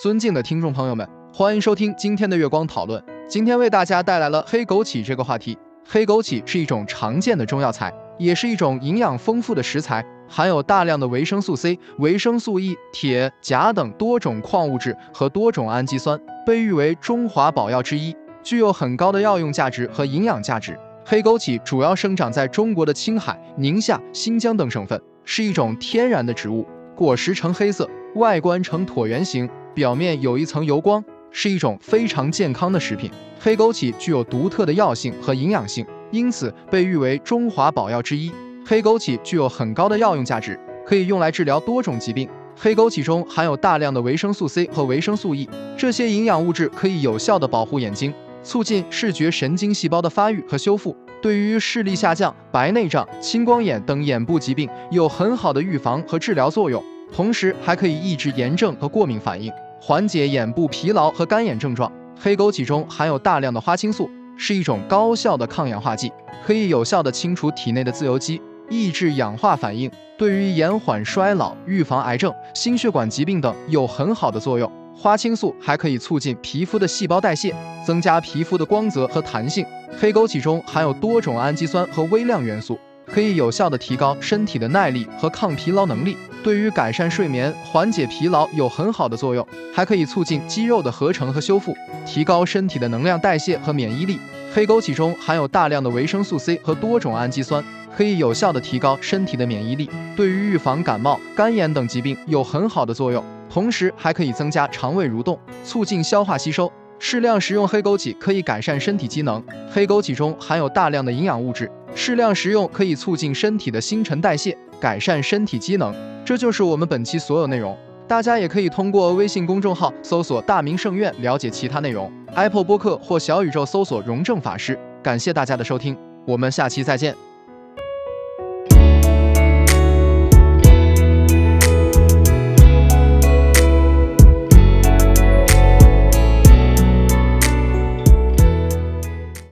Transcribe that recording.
尊敬的听众朋友们，欢迎收听今天的月光讨论。今天为大家带来了黑枸杞这个话题。黑枸杞是一种常见的中药材，也是一种营养丰富的食材，含有大量的维生素 C、维生素 E、铁、钾等多种矿物质和多种氨基酸，被誉为中华宝药之一，具有很高的药用价值和营养价值。黑枸杞主要生长在中国的青海、宁夏、新疆等省份，是一种天然的植物，果实呈黑色。外观呈椭圆形，表面有一层油光，是一种非常健康的食品。黑枸杞具有独特的药性和营养性，因此被誉为中华宝药之一。黑枸杞具有很高的药用价值，可以用来治疗多种疾病。黑枸杞中含有大量的维生素 C 和维生素 E，这些营养物质可以有效地保护眼睛，促进视觉神经细胞的发育和修复，对于视力下降、白内障、青光眼等眼部疾病有很好的预防和治疗作用。同时还可以抑制炎症和过敏反应，缓解眼部疲劳和干眼症状。黑枸杞中含有大量的花青素，是一种高效的抗氧化剂，可以有效的清除体内的自由基，抑制氧化反应，对于延缓衰老、预防癌症、心血管疾病等有很好的作用。花青素还可以促进皮肤的细胞代谢，增加皮肤的光泽和弹性。黑枸杞中含有多种氨基酸和微量元素。可以有效地提高身体的耐力和抗疲劳能力，对于改善睡眠、缓解疲劳有很好的作用，还可以促进肌肉的合成和修复，提高身体的能量代谢和免疫力。黑枸杞中含有大量的维生素 C 和多种氨基酸，可以有效地提高身体的免疫力，对于预防感冒、肝炎等疾病有很好的作用，同时还可以增加肠胃蠕动，促进消化吸收。适量食用黑枸杞可以改善身体机能。黑枸杞中含有大量的营养物质。适量食用可以促进身体的新陈代谢，改善身体机能。这就是我们本期所有内容。大家也可以通过微信公众号搜索“大明圣院”了解其他内容。Apple 播客或小宇宙搜索“荣正法师”。感谢大家的收听，我们下期再见。